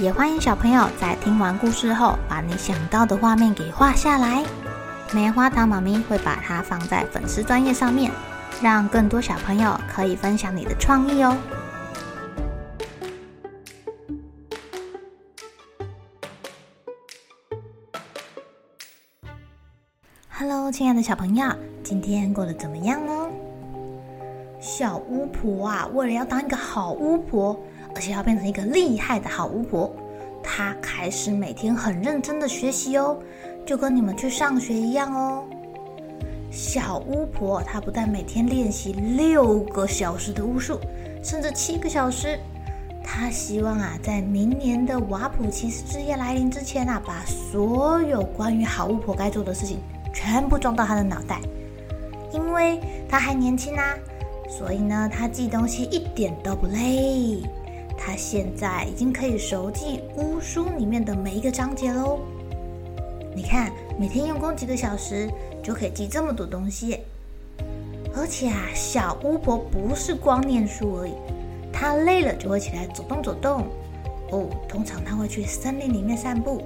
也欢迎小朋友在听完故事后，把你想到的画面给画下来。棉花糖妈咪会把它放在粉丝专页上面，让更多小朋友可以分享你的创意哦。Hello，亲爱的小朋友，今天过得怎么样呢？小巫婆啊，为了要当一个好巫婆，而且要变成一个厉害的好巫婆，她开始每天很认真的学习哦，就跟你们去上学一样哦。小巫婆她不但每天练习六个小时的巫术，甚至七个小时，她希望啊，在明年的瓦普奇斯之夜来临之前啊，把所有关于好巫婆该做的事情。全部装到她的脑袋，因为她还年轻啊，所以呢，她记东西一点都不累。他现在已经可以熟记巫书里面的每一个章节喽。你看，每天用功几个小时就可以记这么多东西。而且啊，小巫婆不是光念书而已，她累了就会起来走动走动。哦，通常她会去森林里面散步。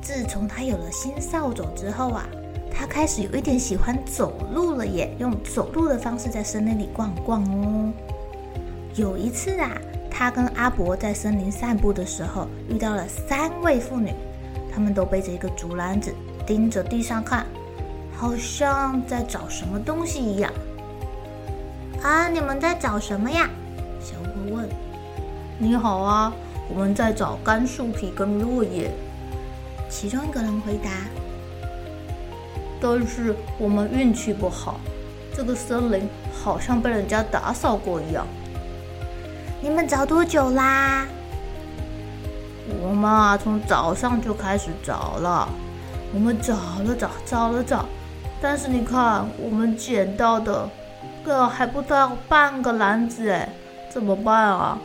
自从她有了新扫帚之后啊。她开始有一点喜欢走路了耶，用走路的方式在森林里逛逛哦。有一次啊，他跟阿伯在森林散步的时候，遇到了三位妇女，她们都背着一个竹篮子，盯着地上看，好像在找什么东西一样。啊，你们在找什么呀？小巫婆问。你好啊，我们在找干树皮跟落叶。其中一个人回答。但是我们运气不好，这个森林好像被人家打扫过一样。你们找多久啦？我们啊，从早上就开始找了。我们找了找，找了找，但是你看，我们捡到的个还不到半个篮子哎，怎么办啊？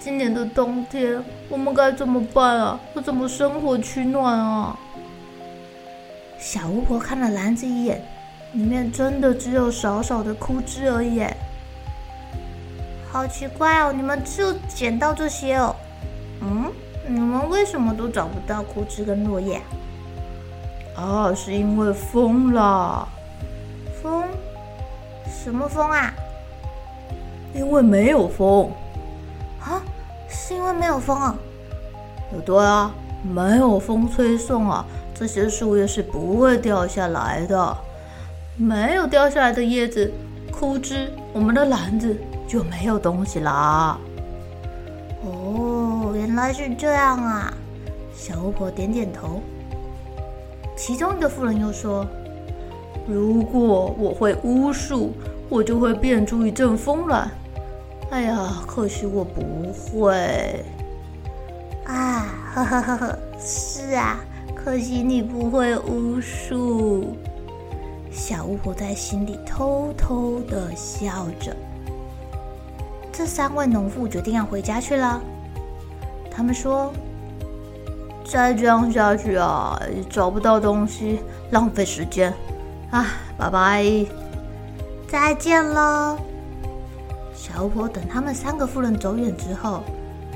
今年的冬天我们该怎么办啊？要怎么生火取暖啊？小巫婆看了篮子一眼，里面真的只有少少的枯枝而已。好奇怪哦，你们就捡到这些哦？嗯，你们为什么都找不到枯枝跟落叶？啊，是因为风啦。风？什么风啊？因为没有风。啊？是因为没有风啊？对啊，没有风吹送啊。这些树叶是不会掉下来的，没有掉下来的叶子、枯枝，我们的篮子就没有东西啦。哦，原来是这样啊！小巫婆点点头。其中一个妇人又说：“如果我会巫术，我就会变出一阵风来。哎呀，可惜我不会。”啊，呵呵呵呵，是啊。可惜你不会巫术，小巫婆在心里偷偷的笑着。这三位农妇决定要回家去了。他们说：“再这样下去啊，找不到东西，浪费时间。啊，拜拜，再见了。”小巫婆等他们三个妇人走远之后，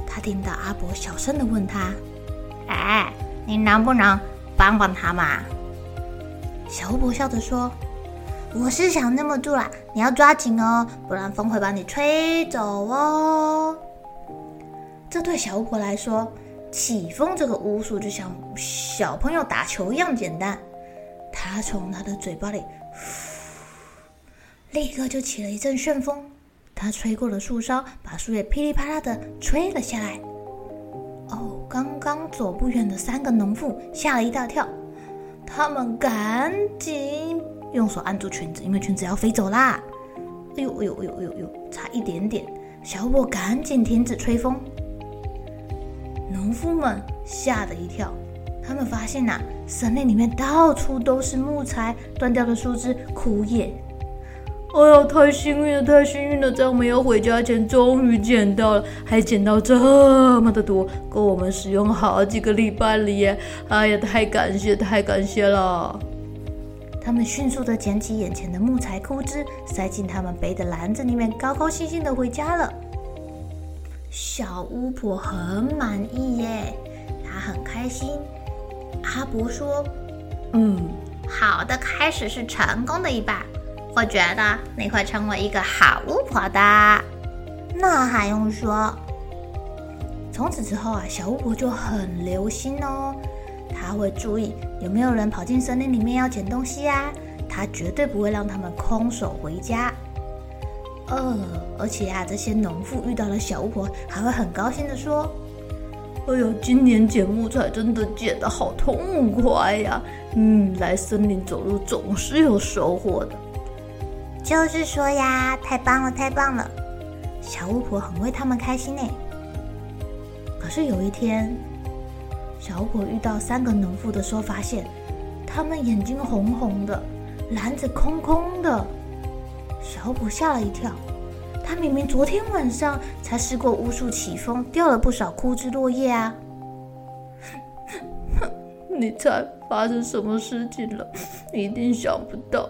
她听到阿伯小声的问她：“哎？”你能不能帮帮他嘛？小巫婆笑着说：“我是想这么做啦，你要抓紧哦，不然风会把你吹走哦。”这对小巫婆来说，起风这个巫术就像小朋友打球一样简单。她从她的嘴巴里，立刻就起了一阵旋风，她吹过了树梢，把树叶噼里啪啦的吹了下来。哦，刚刚走不远的三个农妇吓了一大跳，他们赶紧用手按住裙子，因为裙子要飞走啦！哎呦哎呦哎呦哎呦，差一点点！小巫婆赶紧停止吹风。农夫们吓得一跳，他们发现呐、森林里面到处都是木材、断掉的树枝、枯叶。哎呀，太幸运了，太幸运了！在我们要回家前，终于捡到了，还捡到这么的多，够我们使用好几个礼拜了耶！哎呀，太感谢，太感谢了！他们迅速的捡起眼前的木材枯枝，塞进他们背的篮子里面，高高兴兴的回家了。小巫婆很满意耶，她很开心。阿伯说：“嗯，好的开始是成功的一半。”我觉得你会成为一个好巫婆的，那还用说？从此之后啊，小巫婆就很留心哦，他会注意有没有人跑进森林里面要捡东西啊，他绝对不会让他们空手回家。呃，而且啊，这些农妇遇到了小巫婆，还会很高兴地说：“哎呦，今年捡木材真的捡得好痛快呀！嗯，来森林走路总是有收获的。”就是说呀，太棒了，太棒了！小巫婆很为他们开心呢。可是有一天，小巫婆遇到三个农妇的时候，发现他们眼睛红红的，篮子空空的。小巫婆吓了一跳，他明明昨天晚上才试过巫术起风，掉了不少枯枝落叶啊！哼 你猜发生什么事情了？一定想不到。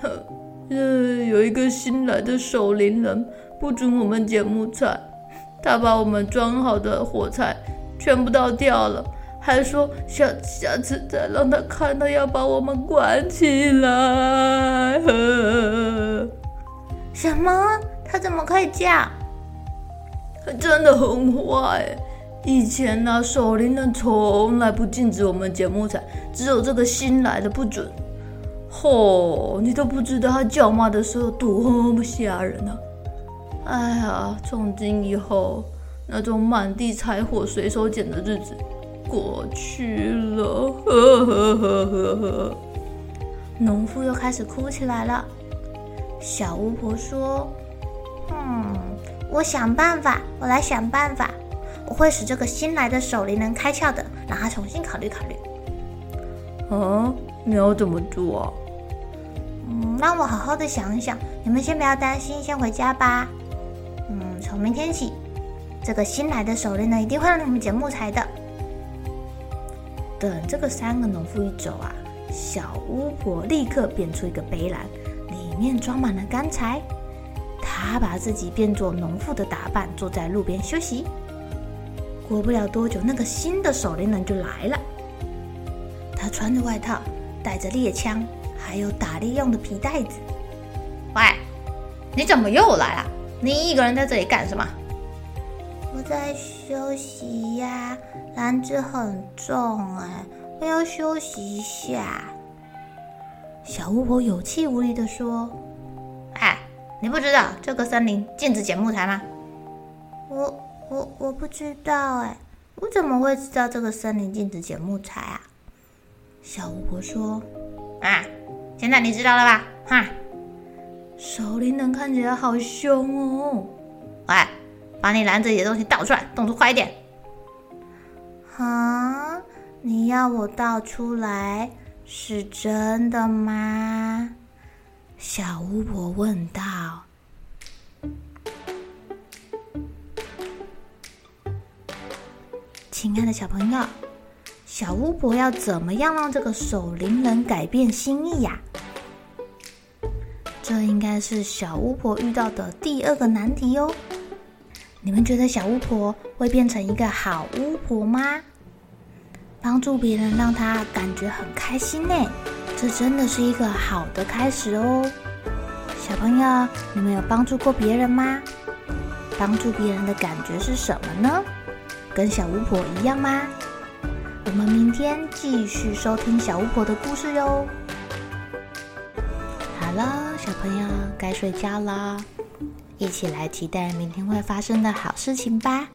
哼。呃，有一个新来的守林人不准我们捡木材，他把我们装好的火柴全部倒掉了，还说下下次再让他看到要把我们关起来。什么？他怎么可以这样？他真的很坏。以前呢、啊，守林人从来不禁止我们捡木材，只有这个新来的不准。吼、哦！你都不知道他叫骂的时候多么吓人啊！哎呀，从今以后，那种满地柴火随手捡的日子过去了。呵呵呵呵呵。农夫又开始哭起来了。小巫婆说：“嗯，我想办法，我来想办法，我会使这个新来的守林人开窍的，让他重新考虑考虑。”啊，你要怎么做啊？嗯，让我好好的想一想。你们先不要担心，先回家吧。嗯，从明天起，这个新来的守林人一定会让你们捡木材的。等这个三个农夫一走啊，小巫婆立刻变出一个背篮，里面装满了干柴。她把自己变作农妇的打扮，坐在路边休息。过不了多久，那个新的守林人就来了。他穿着外套，带着猎枪。还有打猎用的皮袋子。喂，你怎么又来了？你一个人在这里干什么？我在休息呀，篮子很重哎，我要休息一下。小巫婆有气无力地说：“哎，你不知道这个森林禁止捡木材吗？”我我我不知道哎，我怎么会知道这个森林禁止捡木材啊？小巫婆说：“啊。”现在你知道了吧？哈，守林人看起来好凶哦！喂，把你篮子里的东西倒出来，动作快一点！啊，你要我倒出来是真的吗？小巫婆问道。亲爱的小朋友，小巫婆要怎么样让这个守灵人改变心意呀？这应该是小巫婆遇到的第二个难题哟。你们觉得小巫婆会变成一个好巫婆吗？帮助别人让他感觉很开心呢，这真的是一个好的开始哦。小朋友，你们有帮助过别人吗？帮助别人的感觉是什么呢？跟小巫婆一样吗？我们明天继续收听小巫婆的故事哟。好了，小朋友该睡觉了，一起来期待明天会发生的好事情吧。